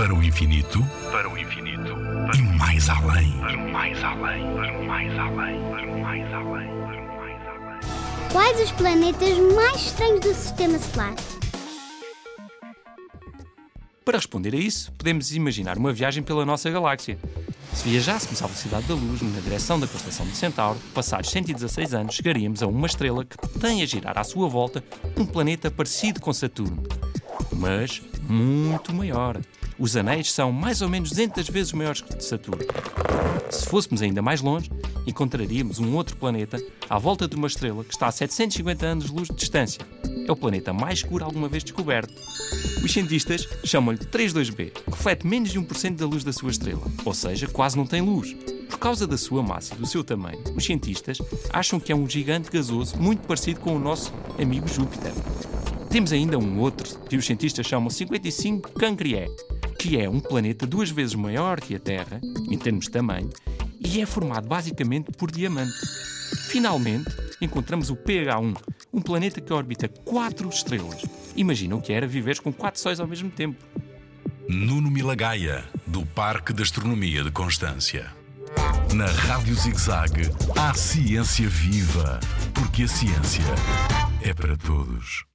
Para o infinito, para o infinito, e mais além. para o mais além, para o mais além, para o mais além, para o mais além. Quais os planetas mais estranhos do sistema solar? Para responder a isso, podemos imaginar uma viagem pela nossa galáxia. Se viajássemos à velocidade da luz na direção da constelação de Centauro, passados 116 anos, chegaríamos a uma estrela que tem a girar à sua volta um planeta parecido com Saturno, mas muito maior. Os anéis são mais ou menos 200 vezes maiores que o de Saturno. Se fôssemos ainda mais longe, encontraríamos um outro planeta à volta de uma estrela que está a 750 anos-luz de distância. É o planeta mais escuro alguma vez descoberto. Os cientistas chamam-lhe 32b, que reflete menos de 1% da luz da sua estrela, ou seja, quase não tem luz. Por causa da sua massa e do seu tamanho, os cientistas acham que é um gigante gasoso muito parecido com o nosso amigo Júpiter. Temos ainda um outro que os cientistas chamam 55 Cancriae, que é um planeta duas vezes maior que a Terra, em termos de tamanho, e é formado basicamente por diamante. Finalmente, encontramos o PH1, um planeta que orbita quatro estrelas. Imagina o que era viveres com quatro sóis ao mesmo tempo. Nuno Milagaya, do Parque de Astronomia de Constância. Na Rádio ZigZag, há ciência viva, porque a ciência é para todos.